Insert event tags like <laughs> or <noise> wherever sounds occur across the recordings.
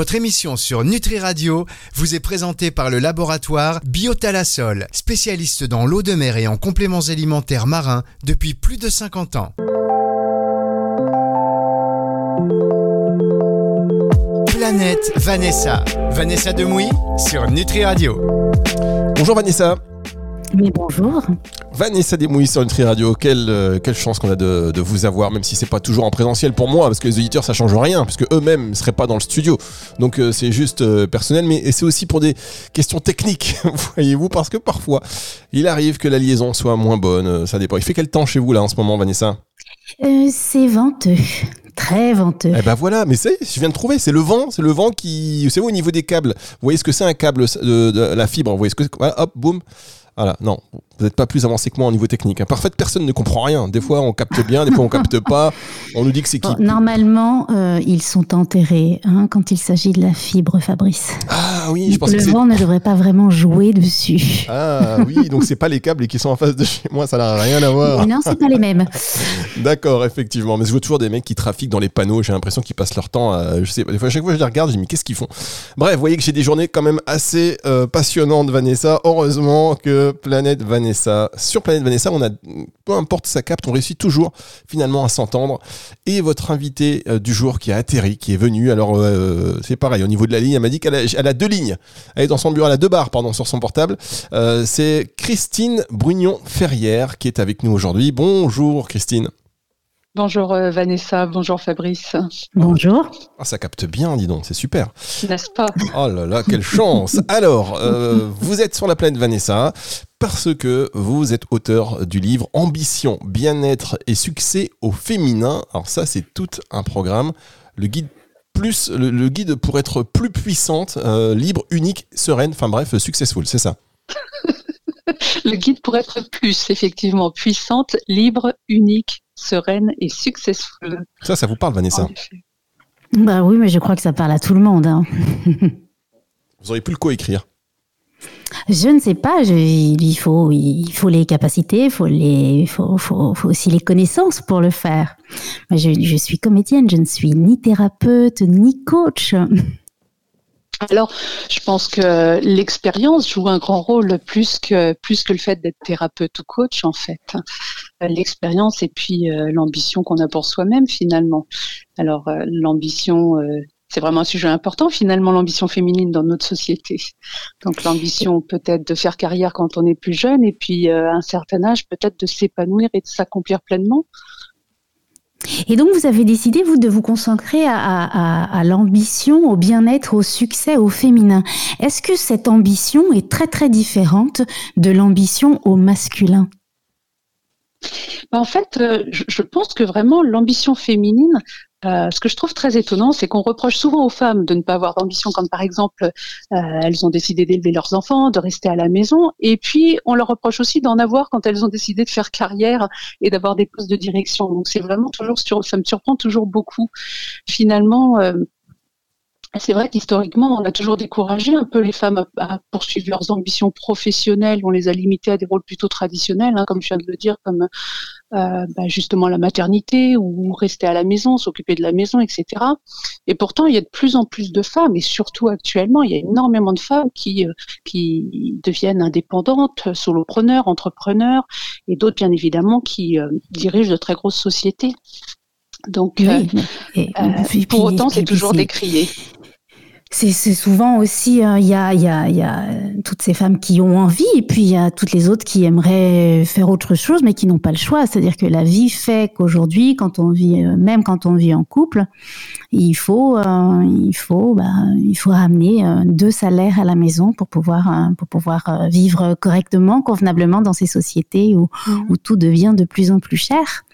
Votre émission sur Nutri Radio vous est présentée par le laboratoire Biotalasol, spécialiste dans l'eau de mer et en compléments alimentaires marins depuis plus de 50 ans. Planète Vanessa. Vanessa Demouy sur Nutri Radio. Bonjour Vanessa. Mais bonjour. Vanessa Demouy sur Nutri Radio, quelle, euh, quelle chance qu'on a de, de vous avoir, même si c'est pas toujours en présentiel pour moi, parce que les auditeurs ça change rien, puisque eux-mêmes ne seraient pas dans le studio. Donc euh, c'est juste euh, personnel, mais c'est aussi pour des questions techniques, <laughs> voyez-vous, parce que parfois il arrive que la liaison soit moins bonne, ça dépend. Il fait quel temps chez vous là en ce moment, Vanessa? Euh, c'est venteux. Très venteux. Eh ben voilà, mais c'est, je viens de trouver, c'est le vent, c'est le vent qui, vous savez au niveau des câbles, vous voyez ce que c'est un câble de, de la fibre, vous voyez ce que, hop, boum. Voilà, non, vous n'êtes pas plus avancé que moi au niveau technique. hein. Parfaite personne ne comprend rien. Des fois on capte bien, des fois on capte <laughs> pas. On nous dit que c'est qui Bon, normalement, euh, ils sont enterrés hein, quand il s'agit de la fibre, Fabrice. Ah oui, je pense Le que c'est. vent ne devrait pas vraiment jouer dessus. Ah oui, donc c'est pas les câbles qui sont en face de chez moi, ça n'a rien à voir. Non, c'est pas les mêmes. D'accord, effectivement. Mais je vois toujours des mecs qui trafiquent dans les panneaux. J'ai l'impression qu'ils passent leur temps. À, je sais pas. Des fois, à chaque fois, je les regarde, je dis mais qu'est-ce qu'ils font? Bref, vous voyez que j'ai des journées quand même assez euh, passionnantes, Vanessa. Heureusement que Planète Vanessa, sur Planète Vanessa, on a, peu importe sa capte, on réussit toujours finalement à s'entendre. Et votre invité euh, du jour qui a atterri, qui est venu. Alors euh, c'est pareil au niveau de la ligne. Elle m'a dit qu'elle a, elle a deux lignes. Elle est dans son bureau, elle a deux barres, pardon, sur son portable. Euh, c'est Christine Brugnon-Ferrière qui est avec nous aujourd'hui. Bonjour Christine. Bonjour euh, Vanessa, bonjour Fabrice. Bonjour. Ah, ça capte bien, dis donc, c'est super. N'est-ce pas? Oh là là, quelle chance Alors, euh, vous êtes sur la planète Vanessa parce que vous êtes auteur du livre Ambition, bien-être et succès au féminin. Alors ça, c'est tout un programme. Le guide plus le, le guide pour être plus puissante, euh, libre, unique, sereine, enfin bref, successful, c'est ça. <laughs> Le guide pour être plus, effectivement, puissante, libre, unique, sereine et successful. Ça, ça vous parle, Vanessa. Bah oui, mais je crois que ça parle à tout le monde. hein. <laughs> Vous auriez pu le coécrire. Je ne sais pas. il faut, les capacités, il faut aussi les connaissances pour le faire. Je, suis comédienne, je ne suis ni thérapeute ni coach. Alors, je pense que l'expérience joue un grand rôle plus que le fait d'être thérapeute ou coach en fait. L'expérience et puis euh, l'ambition qu'on a pour soi-même finalement. Alors euh, l'ambition, euh, c'est vraiment un sujet important finalement l'ambition féminine dans notre société. Donc l'ambition peut-être de faire carrière quand on est plus jeune et puis euh, à un certain âge peut-être de s'épanouir et de s'accomplir pleinement. Et donc, vous avez décidé, vous, de vous consacrer à, à- l'ambition, au bien-être, au succès, au féminin. Est-ce que cette ambition est très, très différente de l'ambition au masculin? Bah, En fait, euh, je pense que vraiment l'ambition féminine, euh, ce que je trouve très étonnant, c'est qu'on reproche souvent aux femmes de ne pas avoir d'ambition, quand par exemple euh, elles ont décidé d'élever leurs enfants, de rester à la maison, et puis on leur reproche aussi d'en avoir quand elles ont décidé de faire carrière et d'avoir des postes de direction. Donc c'est vraiment toujours ça me surprend toujours beaucoup. Finalement. euh, c'est vrai qu'historiquement, on a toujours découragé un peu les femmes à, à poursuivre leurs ambitions professionnelles. On les a limitées à des rôles plutôt traditionnels, hein, comme je viens de le dire, comme euh, bah, justement la maternité ou rester à la maison, s'occuper de la maison, etc. Et pourtant, il y a de plus en plus de femmes, et surtout actuellement, il y a énormément de femmes qui, euh, qui deviennent indépendantes, solopreneurs, entrepreneurs, et d'autres, bien évidemment, qui euh, dirigent de très grosses sociétés. Donc, euh, Et- pour autant, c'est toujours décrié. C'est souvent aussi, euh, il y, a, il y, a, il y a euh, toutes ces femmes qui ont envie, et puis il y a toutes les autres qui aimeraient faire autre chose, mais qui n'ont pas le choix. C'est-à-dire que la vie fait qu'aujourd'hui, quand on vit, euh, même quand on vit en couple, il faut, euh, il faut, bah, il faut ramener euh, deux salaires à la maison pour pouvoir, pour pouvoir vivre correctement, convenablement dans ces sociétés où, où tout devient de plus en plus cher.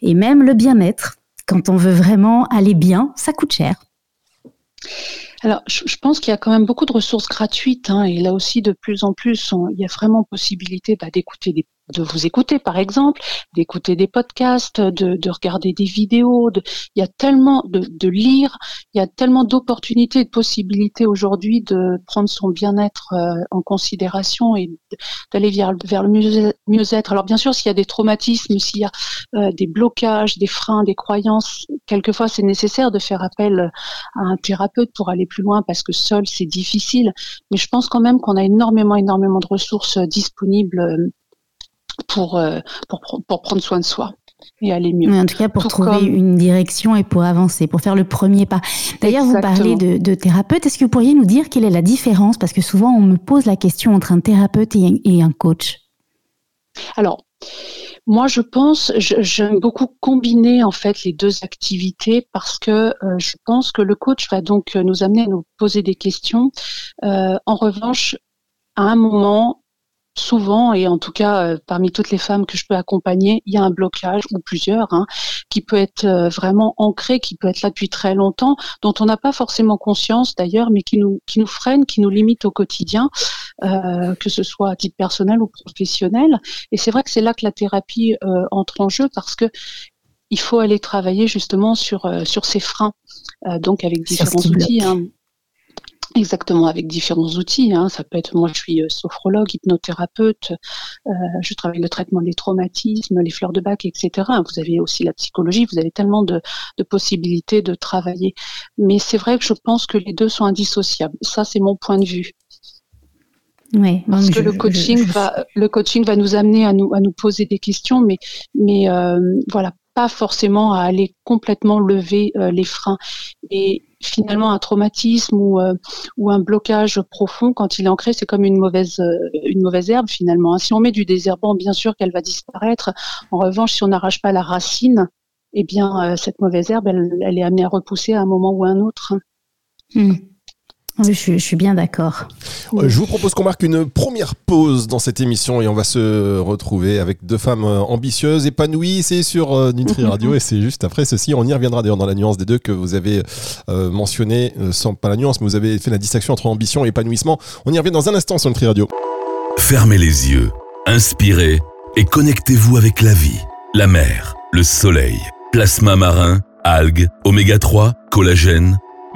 Et même le bien-être, quand on veut vraiment aller bien, ça coûte cher. Alors, je, pense qu'il y a quand même beaucoup de ressources gratuites, hein, et là aussi, de plus en plus, on- il y a vraiment possibilité bah, d'écouter des, de vous écouter, par exemple, d'écouter des podcasts, de, de, regarder des vidéos. De, il y a tellement de, lire, il y a tellement d'opportunités et de possibilités aujourd'hui de prendre son bien-être euh, en considération et d'aller vers, le mieux-être. Alors bien sûr, s'il y a des traumatismes, s'il y a euh, des blocages, des freins, des croyances, quelquefois c'est nécessaire de faire appel à un thérapeute pour aller plus loin parce que seul c'est difficile. Mais je pense quand même qu'on a énormément, énormément de ressources disponibles pour, euh, pour, pour prendre soin de soi et aller mieux. en tout cas, pour trouver une direction et pour avancer, pour faire le premier pas. D'ailleurs, vous parlez de, de thérapeute. Est-ce que vous pourriez nous dire quelle est la différence? Parce que souvent, on me pose la question entre un thérapeute et un, coach. Alors, moi, je pense, j'aime beaucoup combiner en fait les deux activités parce que euh, je pense que le coach va donc nous amener à nous poser des questions. Euh, en revanche, à un moment, souvent, et en tout cas euh, parmi toutes les femmes que je peux accompagner, il y a un blocage ou plusieurs hein, qui peut être euh, vraiment ancré, qui peut être là depuis très longtemps, dont on n'a pas forcément conscience d'ailleurs, mais qui nous qui nous freine, qui nous limite au quotidien, euh, que ce soit à titre personnel ou professionnel. Et c'est vrai que c'est là que la thérapie entre en jeu parce que il faut aller travailler justement sur sur ces freins, donc avec différents outils. Hein. Exactement, avec différents outils. Hein. Ça peut être, moi, je suis euh, sophrologue, hypnothérapeute. Euh, je travaille le traitement des traumatismes, les fleurs de bac, etc. Vous avez aussi la psychologie. Vous avez tellement de, de possibilités de travailler. Mais c'est vrai que je pense que les deux sont indissociables. Ça, c'est mon point de vue. Oui, Parce que le coaching va, le coaching va nous amener à nous à nous poser des questions, mais mais euh, voilà, pas forcément à aller complètement lever euh, les freins. Et finalement, un traumatisme ou, euh, ou un blocage profond, quand il est ancré, c'est comme une mauvaise, euh, une mauvaise herbe finalement. Si on met du désherbant, bien sûr qu'elle va disparaître. En revanche, si on n'arrache pas la racine, eh bien, cette mauvaise herbe, elle, elle, est amenée à repousser à un moment ou à un autre. Je, suis bien d'accord. Euh, je vous propose qu'on marque une première pause dans cette émission et on va se retrouver avec deux femmes euh, ambitieuses, épanouies. C'est sur euh, Nutri Radio et c'est juste après ceci. On y reviendra d'ailleurs dans la nuance des deux que vous avez mentionné, sans pas la nuance, mais vous avez fait la distinction entre ambition et épanouissement. On y revient dans un instant sur Nutri Radio. Fermez les yeux, inspirez et connectez-vous avec la vie, la mer, le soleil, plasma marin, algues, oméga 3, collagène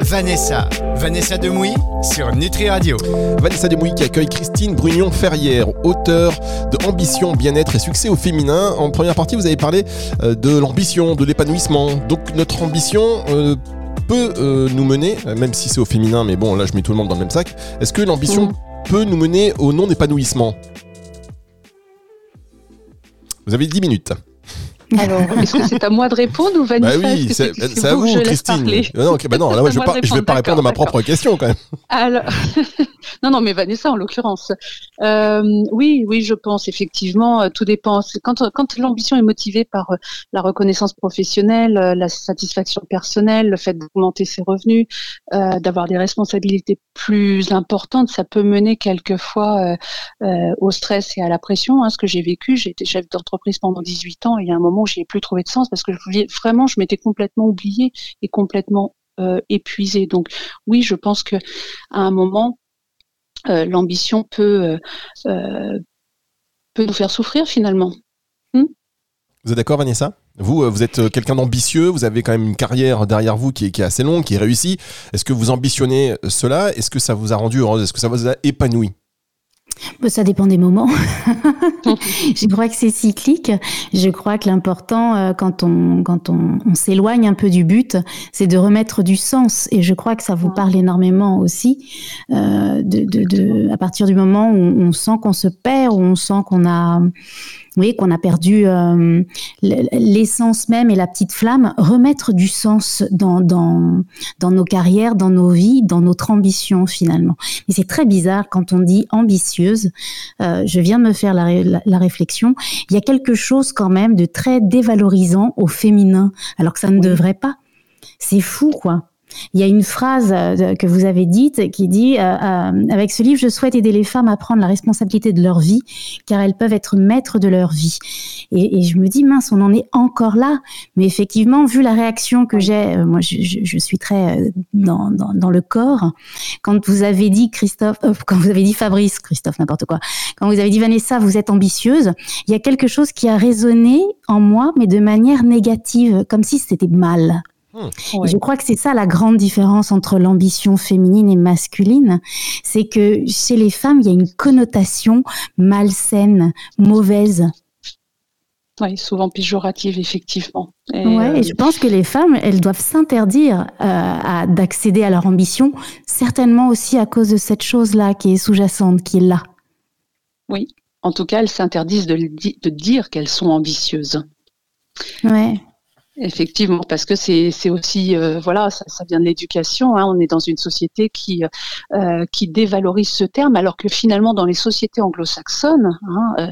Vanessa. Vanessa Demouy sur Nutri Radio. Vanessa Demouy qui accueille Christine Brugnon-Ferrière, auteure de Ambition, bien-être et succès au féminin. En première partie, vous avez parlé euh, de l'ambition, de l'épanouissement. Donc notre ambition euh, peut euh, nous mener, même si c'est au féminin, mais bon, là je mets tout le monde dans le même sac. Est-ce que l'ambition mm. peut nous mener au non-épanouissement? Vous avez 10 minutes. Alors, est-ce que c'est à moi de répondre ou Vanessa Bah oui, c'est à vous, Christine. Non, bah non, là, je ne vais pas répondre à ma propre question quand même. Alors, <laughs> non, non, mais Vanessa en l'occurrence. Euh, oui, oui, je pense effectivement, euh, tout dépend. Quand, quand l'ambition est motivée par euh, la reconnaissance professionnelle, la satisfaction personnelle, le fait d'augmenter ses revenus, d'avoir des responsabilités plus importantes, ça peut mener quelquefois au stress et à la pression. Hein, ce que j'ai vécu, j'ai été chef d'entreprise pendant 18 ans et il y a un moment où j'ai plus trouvé de sens parce que vraiment, je m'étais complètement oubliée et complètement euh, épuisée. Donc oui, je pense que à un moment, euh, l'ambition peut euh, peut nous faire souffrir finalement. Hmm? Vous êtes d'accord, Vanessa? Vous, vous êtes quelqu'un d'ambitieux, vous avez quand même une carrière derrière vous qui est, qui est assez longue, qui est réussie. Est-ce que vous ambitionnez cela? Est-ce que ça vous a rendu heureuse? Est-ce que ça vous a épanoui? Ça dépend des moments. <laughs> je crois que c'est cyclique. Je crois que l'important, euh, quand on, quand on, on s'éloigne un peu du but, c'est de remettre du sens. Et je crois que ça vous parle énormément aussi, euh, de, de, de, à partir du moment où on sent qu'on se perd, où on sent qu'on a voyez, qu'on a perdu euh, l'essence même et la petite flamme, remettre du sens dans, dans, dans nos carrières, dans nos vies, dans notre ambition finalement. Mais c'est très bizarre quand on dit ambitieuse. Euh, je viens de me faire la, la, réflexion. Il y a quelque chose quand même de très dévalorisant au féminin, alors que ça ne devrait pas. C'est fou, quoi. Il y a une phrase euh, que vous avez dite qui dit euh, euh, Avec ce livre, je souhaite aider les femmes à prendre la responsabilité de leur vie, car elles peuvent être maîtres de leur vie. Et, je me dis Mince, on en est encore là. Mais effectivement, vu la réaction que j'ai, moi, je, suis très dans, dans, le corps. Quand vous avez dit Christophe, quand vous avez dit Fabrice, Christophe, n'importe quoi. Quand vous avez dit Vanessa, vous êtes ambitieuse. Il y a quelque chose qui a résonné en moi, mais de manière négative, comme si c'était mal. Hmm. Je crois que c'est ça la grande différence entre l'ambition féminine et masculine, c'est que chez les femmes, il y a une connotation malsaine, mauvaise. Oui, souvent péjorative, effectivement. Et, ouais, et euh, je pense que les femmes, elles doivent s'interdire euh, d'accéder à leur ambition, certainement aussi à cause de cette chose-là qui est sous-jacente, qui est là. Oui, en tout cas, elles s'interdisent de, de dire qu'elles sont ambitieuses. Ouais. Effectivement, parce que c'est aussi euh, voilà, ça, ça, vient de l'éducation. Hein. on est dans une société qui euh, qui dévalorise ce terme, alors que finalement dans les sociétés anglo-saxonnes, hein, euh,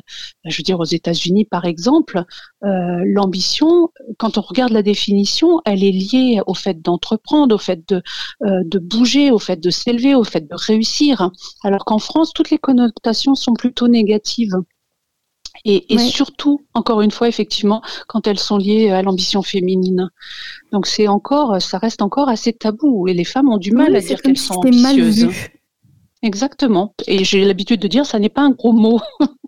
je veux dire aux États-Unis par exemple, l'ambition, quand on regarde la définition, elle est liée au fait d'entreprendre, au fait de de bouger, au fait de s'élever, au fait de réussir. Alors qu'en France, toutes les connotations sont plutôt négatives. Et, surtout, encore une fois, effectivement, quand elles sont liées à l'ambition féminine. Donc c'est encore, ça reste encore assez tabou et les femmes ont du mal à dire qu'elles sont ambitieuses. Exactement. Et j'ai l'habitude de dire, ça n'est pas un gros mot. <laughs>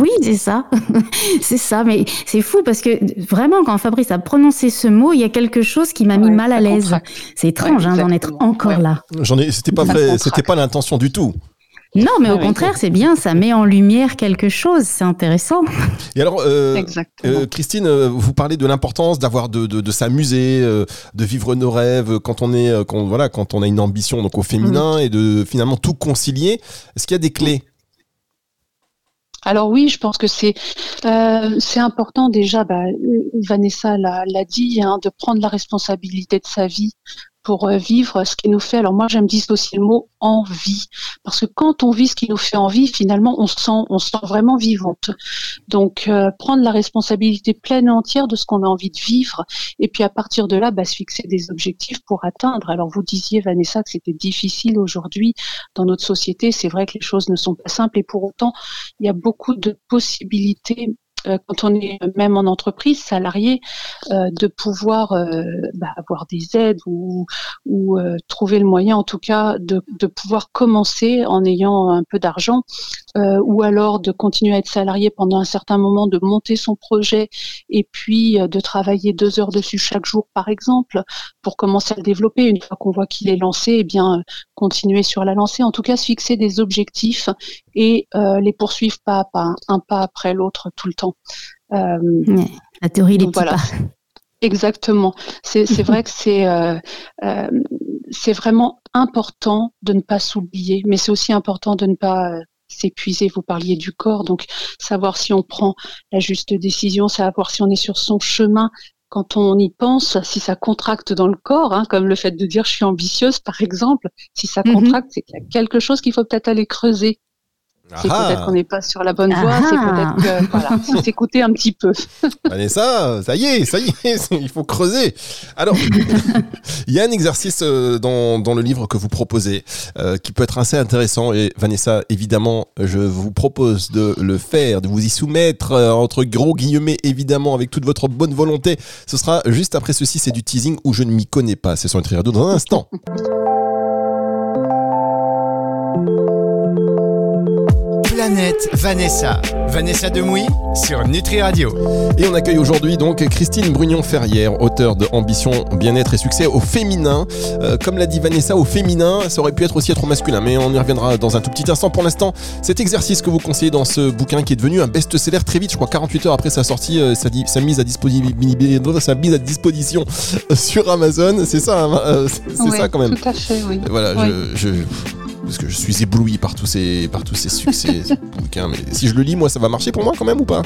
Oui, c'est ça. <laughs> c'est ça. Mais c'est fou parce que vraiment, quand Fabrice a prononcé ce mot, il y a quelque chose qui m'a mis mal à l'aise. C'est étrange hein, d'en être encore là. J'en ai, c'était pas vrai, c'était pas l'intention du tout. Non, mais au contraire, c'est bien, ça met en lumière quelque chose, c'est intéressant. Et alors, euh, euh, Christine, euh, vous parlez de l'importance d'avoir de, s'amuser, de vivre nos rêves quand on est, quand, voilà, quand on a une ambition donc au féminin mm. et de finalement tout concilier. Est-ce qu'il y a des clés? Alors oui, je pense que c'est c'est important déjà. Bah, Vanessa l'a dit, hein, de prendre la responsabilité de sa vie pour euh, vivre ce qui nous fait. Alors moi, j'aime dissocier le mot envie, parce que quand on vit ce qui nous fait envie, finalement, on se sent, on se sent vraiment vivante. Donc, euh, prendre la responsabilité pleine et entière de ce qu'on a envie de vivre, et puis à partir de là, bah, se fixer des objectifs pour atteindre. Alors vous disiez, Vanessa, que c'était difficile aujourd'hui dans notre société. C'est vrai que les choses ne sont pas simples, et pour autant, il y a beaucoup de possibilités quand on est même en entreprise salarié, euh, de pouvoir euh, bah, avoir des aides ou, ou trouver le moyen, en tout cas, de, de pouvoir commencer en ayant un peu d'argent, ou alors de continuer à être salarié pendant un certain moment, de monter son projet et puis de travailler deux heures dessus chaque jour, par exemple, pour commencer à le développer. Une fois qu'on voit qu'il est lancé, eh bien continuer sur la lancée. En tout cas, se fixer des objectifs et les poursuivre pas à pas, un pas après l'autre tout le temps. Euh, la théorie des petits pas. Exactement. C'est vrai que c'est euh, euh, c'est vraiment important de ne pas s'oublier, mais c'est aussi important de ne pas s'épuiser. Vous parliez du corps, donc savoir si on prend la juste décision, savoir si on est sur son chemin. Quand on y pense, si ça contracte dans le corps, hein, comme le fait de dire je suis ambitieuse par exemple, si ça mhm. contracte, c'est qu'il y a quelque chose qu'il faut peut-être aller creuser. C'est peut-être qu'on n'est pas sur la bonne voie, c'est peut-être que voilà, s'écouter un petit peu. <laughs> Vanessa, ça y est, ça y est, il faut creuser. Alors, il y a un exercice euh, dans, dans le livre que vous proposez euh, qui peut être assez intéressant et Vanessa, évidemment, je vous propose de le faire, de vous y soumettre euh, entre gros guillemets, évidemment, avec toute votre bonne volonté. Ce sera juste après ceci, c'est du teasing où je ne m'y connais pas. C'est sur Radio dans un instant. <laughs> Planète Vanessa. Vanessa Demouy sur Nutri Radio. Et on accueille aujourd'hui donc Christine Brugnon-Ferrière, auteure de Ambition, Bien-être et Succès au féminin. Euh, comme l'a dit Vanessa, au féminin, ça aurait pu être aussi être au masculin, mais on y reviendra dans un tout petit instant. Pour l'instant, cet exercice que vous conseillez dans ce bouquin qui est devenu un best-seller très vite, je crois 48 heures après sa sortie, euh, sa, sa, mise à disposition, sa mise à disposition sur Amazon, c'est ça, hein, euh, c'est ça quand même. Tout à fait, oui. Voilà, je parce que je suis ébloui par tous ces, par tous ces succès, ces bouquins. Mais si je le lis, moi, ça va marcher pour moi quand même ou pas?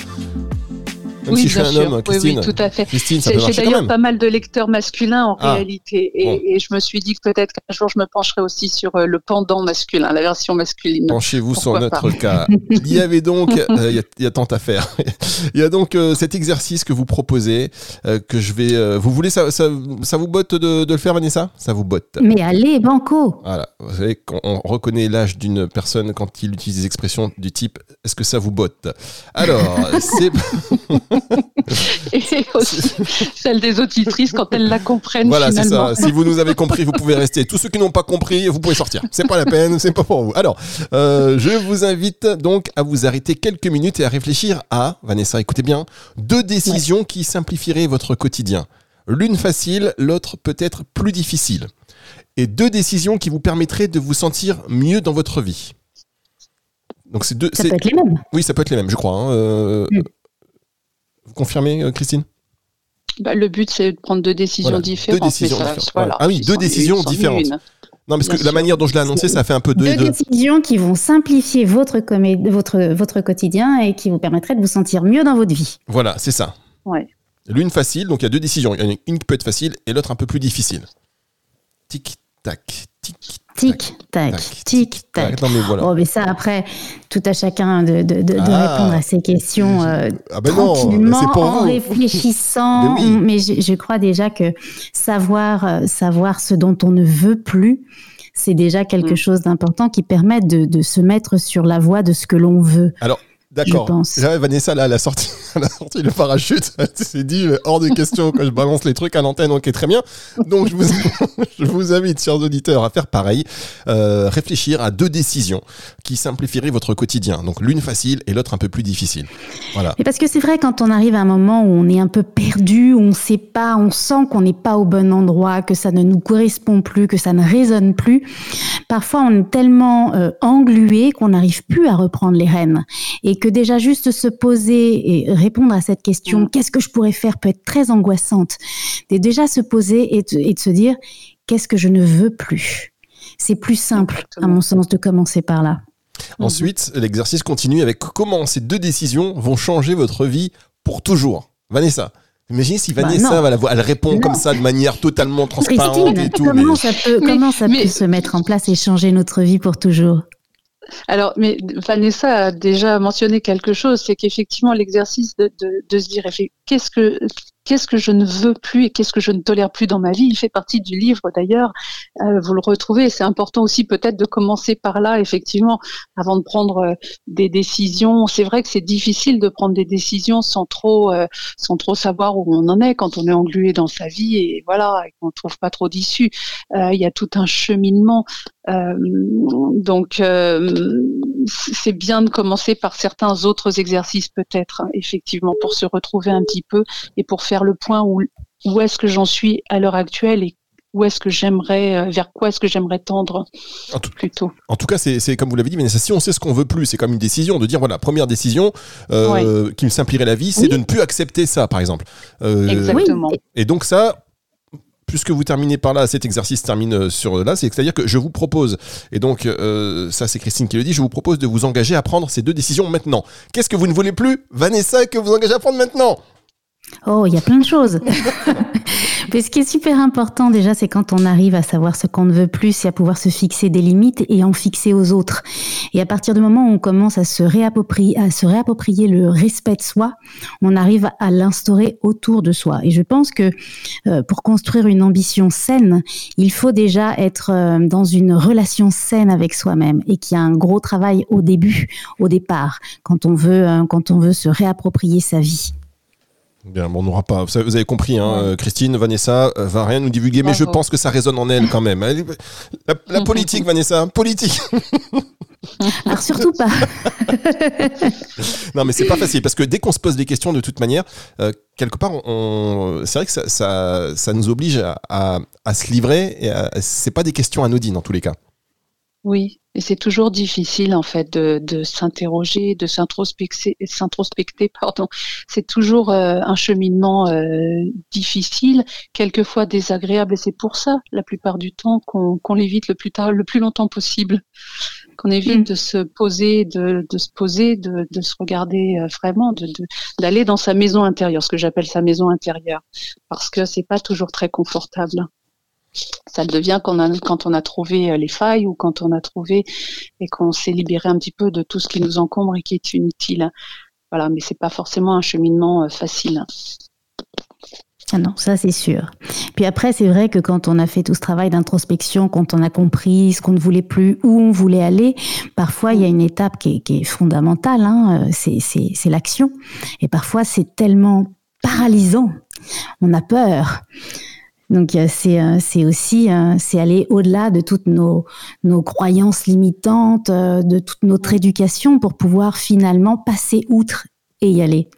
Même oui, si je suis un sûr. homme, Oui, Christine. oui, tout à fait. Christine, ça J'ai d'ailleurs pas mal de lecteurs masculins en Ah, réalité, et, bon. et je me suis dit que peut-être qu'un jour je me pencherai aussi sur euh, le pendant masculin, la version masculine. Penchez-vous sur notre cas. <laughs> Il y avait donc, euh, il y, a, il y a tant à faire. <laughs> Il y a donc euh, cet exercice que vous proposez, euh, que je vais. euh, vous voulez ça, ça, ça vous botte de, de le faire, Vanessa? Ça vous botte. Mais allez, banco Voilà, vous savez qu'on on reconnaît l'âge d'une personne quand il utilise des expressions du type est-ce que ça vous botte? Alors, <laughs> c'est <laughs> Et aussi celle des auditrices quand elles la comprennent voilà, c'est ça. Si vous nous avez compris, vous pouvez rester. Tous ceux qui n'ont pas compris, vous pouvez sortir. C'est pas la peine, c'est pas pour vous. Alors, euh, je vous invite donc à vous arrêter quelques minutes et à réfléchir à Vanessa, écoutez bien, deux décisions qui simplifieraient votre quotidien. L'une facile, l'autre peut-être plus difficile. Et deux décisions qui vous permettraient de vous sentir mieux dans votre vie. Donc c'est deux. Ça peut être les mêmes. Oui, ça peut être les mêmes, je crois. hein. Euh, Mm. Vous confirmez, euh, Christine? Bah, le but c'est de prendre deux décisions Voilà, différentes. deux décisions ça, différentes. voilà, Ah oui, deux sont- décisions différentes. une. Non, parce que la manière dont je l'ai annoncé, ça fait un peu deux et Deux deux. décisions qui vont simplifier votre, comé- votre, votre quotidien et qui vous permettraient de vous sentir mieux dans votre vie. Voilà, c'est ça. Ouais. L'une facile, donc il y a deux décisions. Il y en a une qui peut être facile et l'autre un peu plus difficile. Tic, tac, tic, Tic, tac, tic, tac. Non, mais voilà. Oh, mais ça, après, tout à chacun de, de, de- de Ah. répondre à ces questions euh, Ah ben tranquillement, en vous. réfléchissant. Mais oui. Mais je, je crois déjà que savoir, euh, savoir ce dont on ne veut plus, c'est déjà quelque Mm. chose d'important qui permet de, de se mettre sur la voie de ce que l'on veut. D'accord. Là, Vanessa, là, elle a sorti, <laughs> elle a sorti le parachute. Elle s'est dit, hors de question que je balance les trucs à l'antenne, ok, très bien. Donc, je vous, <laughs> je vous invite, chers auditeurs, à faire pareil. Euh, réfléchir à deux décisions qui simplifieraient votre quotidien. Donc, l'une facile et l'autre un peu plus difficile. Voilà. Et parce que c'est vrai, quand on arrive à un moment où on est un peu perdu, où on sait pas, on sent qu'on n'est pas au bon endroit, que ça ne nous correspond plus, que ça ne résonne plus, parfois on est tellement euh, englué qu'on n'arrive plus à reprendre les rênes. Et que déjà juste se poser et répondre à cette question, Mm. qu'est-ce que je pourrais faire, peut être très angoissante. Et déjà se poser et de, et de se dire, qu'est-ce que je ne veux plus? C'est plus simple, Exactement. à mon sens, de commencer par là. Mhm. Ensuite, l'exercice continue avec comment ces deux décisions vont changer votre vie pour toujours. Vanessa. Imaginez si Bah, Vanessa, non. elle, elle répond Non. comme ça de manière totalement transparente et tout. comment mais- ça peut, Mais- comment ça mais- peut se mettre en place et changer notre vie pour toujours? Alors, mais Vanessa a déjà mentionné quelque chose, c'est qu'effectivement l'exercice de, se dire qu'est-ce que qu'est-ce que je ne veux plus et qu'est-ce que je ne tolère plus dans ma vie? Il fait partie du livre d'ailleurs. Euh, vous le retrouvez. C'est important aussi peut-être de commencer par là, effectivement, avant de prendre euh, des décisions. C'est vrai que c'est difficile de prendre des décisions sans trop euh, sans trop savoir où on en est quand on est englué dans sa vie et voilà et qu'on ne trouve pas trop d'issue. Euh, Il y a tout un cheminement. Donc, c'est bien de commencer par certains autres exercices peut-être, effectivement, pour se retrouver un petit peu et pour faire le point où, où est-ce que j'en suis à l'heure actuelle et où est-ce que j'aimerais, euh, vers quoi est-ce que j'aimerais tendre En tout- plutôt. En tout cas, c'est c'est comme vous l'avez dit, Vanessa, si on sait ce qu'on veut plus, c'est comme une décision de dire voilà, première décision euh, qui me simplifierait la vie, c'est Oui. de ne plus accepter ça, par exemple. Euh, Exactement. Et donc ça, puisque vous terminez par là, cet exercice termine euh, sur là, c'est- c'est-à-dire que je vous propose, et donc euh, ça c'est Christine qui le dit, je vous propose de vous engager à prendre ces deux décisions maintenant. Qu'est-ce que vous ne voulez plus, Vanessa, que vous engagez à prendre maintenant? Oh, il y a plein de choses. <laughs> Mais ce qui est super important déjà, c'est quand on arrive à savoir ce qu'on ne veut plus, c'est à pouvoir se fixer des limites et en fixer aux autres. Et à partir du moment où on commence à se réapproprier, à se réapproprier le respect de soi, on arrive à l'instaurer autour de soi. Et je pense que euh, pour construire une ambition saine, il faut déjà être euh, dans une relation saine avec soi-même et qu'il y a un gros travail au début, au départ, quand on veut, euh, quand on veut se réapproprier sa vie. Bien, bon, on n'aura pas. Vous avez- compris, hein, Christine, Vanessa euh, va rien nous divulguer, mais je pense que ça résonne en elle quand même. La, la politique, <laughs> Vanessa, politique. Alors surtout pas. <laughs> Non, mais c'est pas facile parce que dès qu'on se pose des questions, de toute manière, euh, quelque part, on, on- c'est vrai que ça, ça, ça nous oblige à, à- à se livrer. Et à- c'est pas des questions anodines en tous les cas. Oui, et c'est toujours difficile en fait de, de s'interroger, de s'introspecter, s'introspecter, pardon. C'est toujours euh, un cheminement euh, difficile, quelquefois désagréable, et c'est pour ça, la plupart du temps, qu'on l'évite le plus tard, le plus longtemps possible, qu'on évite mm. de se poser, de, de se poser, de, de se regarder euh, vraiment, de d'aller dans sa maison intérieure, ce que j'appelle sa maison intérieure, parce que c'est pas toujours très confortable ça devient quand on, a, quand on a trouvé euh, les failles ou quand on a trouvé et qu'on s'est libéré un petit peu de tout ce qui nous encombre et qui est inutile. Voilà, mais c'est pas forcément un cheminement euh, facile. Ah non, ça c'est sûr. Puis après, c'est vrai que quand on a fait tout ce travail d'introspection, quand on a compris ce qu'on ne voulait plus, où on voulait aller, parfois il y a une étape qui est, fondamentale, hein, euh, c'est l'action. Et parfois c'est tellement paralysant, on a peur. Donc euh, c'est euh, c'est aussi euh, c'est aller au-delà de toutes nos nos croyances limitantes, de toute notre éducation pour pouvoir finalement passer outre et y aller.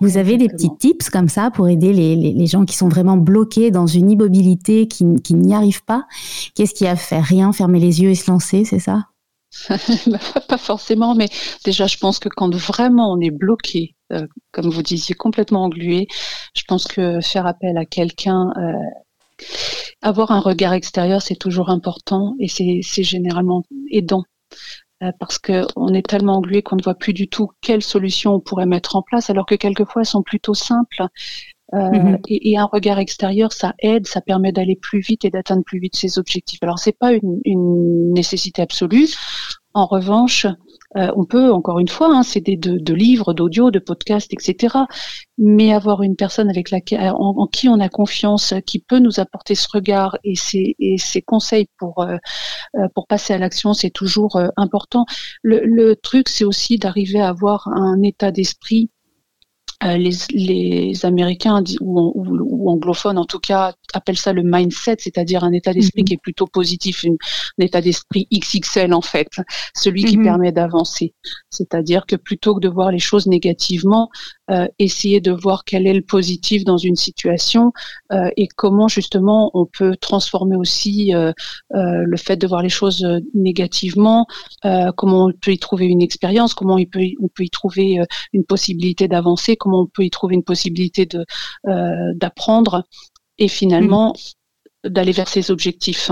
Vous avez des petits tips comme ça pour aider les, les, les, gens qui sont vraiment bloqués dans une immobilité, qui, qui n'y arrivent pas? Qu'est-ce qu'il y a à faire? Rien, fermer les yeux et se lancer, c'est ça? <laughs> Pas forcément, mais déjà je pense que quand vraiment on est bloqué, comme vous disiez, complètement englué, je pense que faire appel à quelqu'un avoir un regard extérieur, c'est toujours important et c'est généralement aidant euh, parce qu'on est tellement englué qu'on ne voit plus du tout quelles solutions on pourrait mettre en place, alors que quelquefois elles sont plutôt simples. Euh, mm-hmm. et, un regard extérieur, ça aide, ça permet d'aller plus vite et d'atteindre plus vite ses objectifs. Alors c'est pas une, une, nécessité absolue. En revanche, euh, on peut, encore une fois, hein, c'est de, de, livres, d'audio, de podcasts, etc. Mais avoir une personne avec laquelle, en, qui on a confiance, qui peut nous apporter ce regard et ses, et ses conseils pour euh, euh, pour passer à l'action, c'est toujours important. Le, le truc, c'est aussi d'arriver à avoir un état d'esprit euh, les, les, Américains ou, ou, anglophones en tout cas appellent ça le mindset, c'est-à-dire un état d'esprit mhm. qui est plutôt positif, un état d'esprit XXL en fait, celui qui mhm. permet d'avancer. C'est-à-dire que plutôt que de voir les choses négativement, euh, essayer de voir quel est le positif dans une situation euh, et comment justement on peut transformer aussi euh, le fait de voir les choses négativement, comment on peut y trouver une expérience, comment on peut, on peut y trouver une possibilité d'avancer, on peut y trouver une possibilité de d'apprendre et finalement mm. d'aller vers ses objectifs.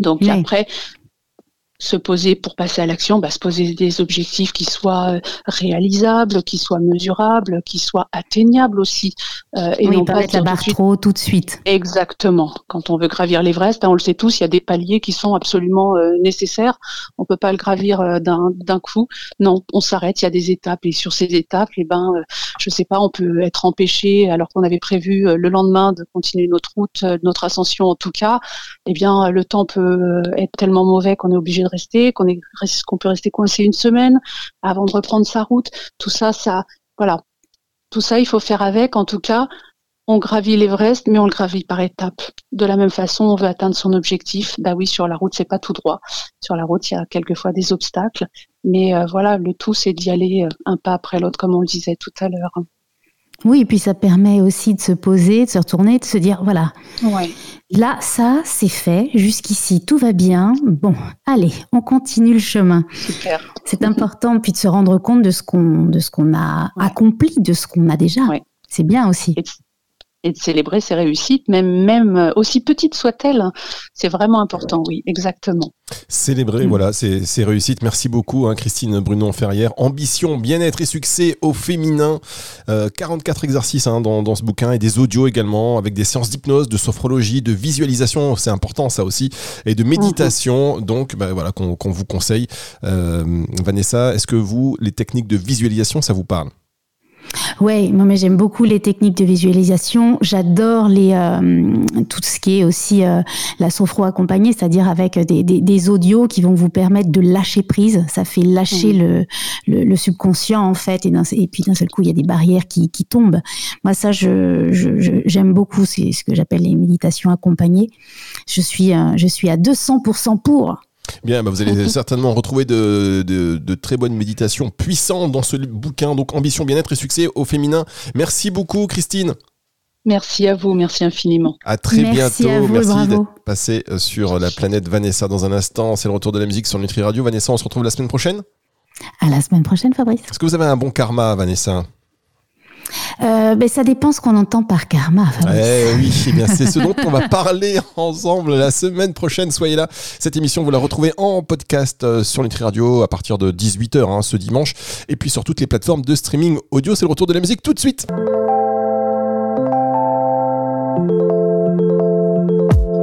Donc après, se poser pour passer à l'action, bah, se poser des objectifs qui soient euh, réalisables, qui soient mesurables, qui soient atteignables aussi. Euh, et non pas mettre la barre trop tout de suite. Exactement. Quand on veut gravir l'Everest, hein, on le sait tous, il y a des paliers qui sont absolument euh, nécessaires. On peut pas le gravir euh, d'un coup. Non, on s'arrête. Il y a des étapes et sur ces étapes, eh ben, je sais pas, on peut être empêché alors qu'on avait prévu le lendemain de continuer notre route, notre ascension en tout cas. Eh bien, le temps peut être tellement mauvais qu'on est obligé de qu'on peut rester coincé une semaine avant de reprendre sa route. Tout ça, ça, voilà. Tout ça, il faut faire avec. En tout cas, on gravit l'Everest, mais on le gravit par étapes. De la même façon, on veut atteindre son objectif. Bah oui, sur la route, c'est pas tout droit. Sur la route, il y a quelquefois des obstacles, mais euh, voilà, le tout, c'est d'y aller euh, un pas après l'autre, comme on le disait tout à l'heure. Oui, et puis ça permet aussi de se poser, de se retourner, de se dire voilà. Là, ça, c'est fait. Jusqu'ici, tout va bien. Bon, allez, on continue le chemin. C'est important, puis de se rendre compte de ce qu'on de ce qu'on a accompli, de ce qu'on a déjà. C'est bien aussi et de célébrer ses réussites, même, même euh, aussi petites soient-elles. Hein. C'est vraiment important, oui, exactement. Célébrer, mm. voilà, ses, réussites. Merci beaucoup, hein, Christine Brunon-Ferrière. Ambition, bien-être et succès au féminin. 44 euh, exercices hein, dans, dans, ce bouquin et des audios également, avec des séances d'hypnose, de sophrologie, de visualisation, c'est important ça aussi, et de méditation, mm-hmm. donc bah, voilà, qu'on vous conseille. Euh, Vanessa, est-ce que vous, les techniques de visualisation, ça vous parle? Oui, moi mais j'aime beaucoup les techniques de visualisation. J'adore les euh, tout ce qui est aussi euh, la sophro accompagnée, c'est-à-dire avec des, des, des, audios qui vont vous permettre de lâcher prise. Ça fait lâcher le, le, subconscient en fait, et, et puis d'un seul coup il y a des barrières qui, qui tombent. Moi ça, je, j'aime beaucoup. C'est ce que j'appelle les méditations accompagnées. Je suis euh, je suis à 200% pour. Bien, bah, vous allez <laughs> certainement retrouver de, de, très bonnes méditations puissantes dans ce bouquin, donc Ambition, bien-être et succès au féminin. Merci beaucoup, Christine. Merci à vous, merci infiniment. À très Merci à bientôt. vous, merci d'être passé euh, sur la planète Vanessa dans un instant. C'est le retour de la musique sur Nutri Radio. Vanessa, on se retrouve la semaine prochaine? À la semaine prochaine, Fabrice. Est-ce que vous avez un bon karma, Vanessa? Euh, ben, ça dépend ce qu'on entend par karma. Eh oui, eh bien c'est ce dont on va parler <laughs> ensemble la semaine prochaine. Soyez là. Cette émission, vous la retrouvez en podcast euh, sur Nutri Radio à partir de 18h hein, ce dimanche. Et puis sur toutes les plateformes de streaming audio. C'est le retour de la musique tout de suite.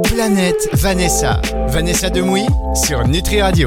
Planète Vanessa. Vanessa Demouy sur Nutri Radio.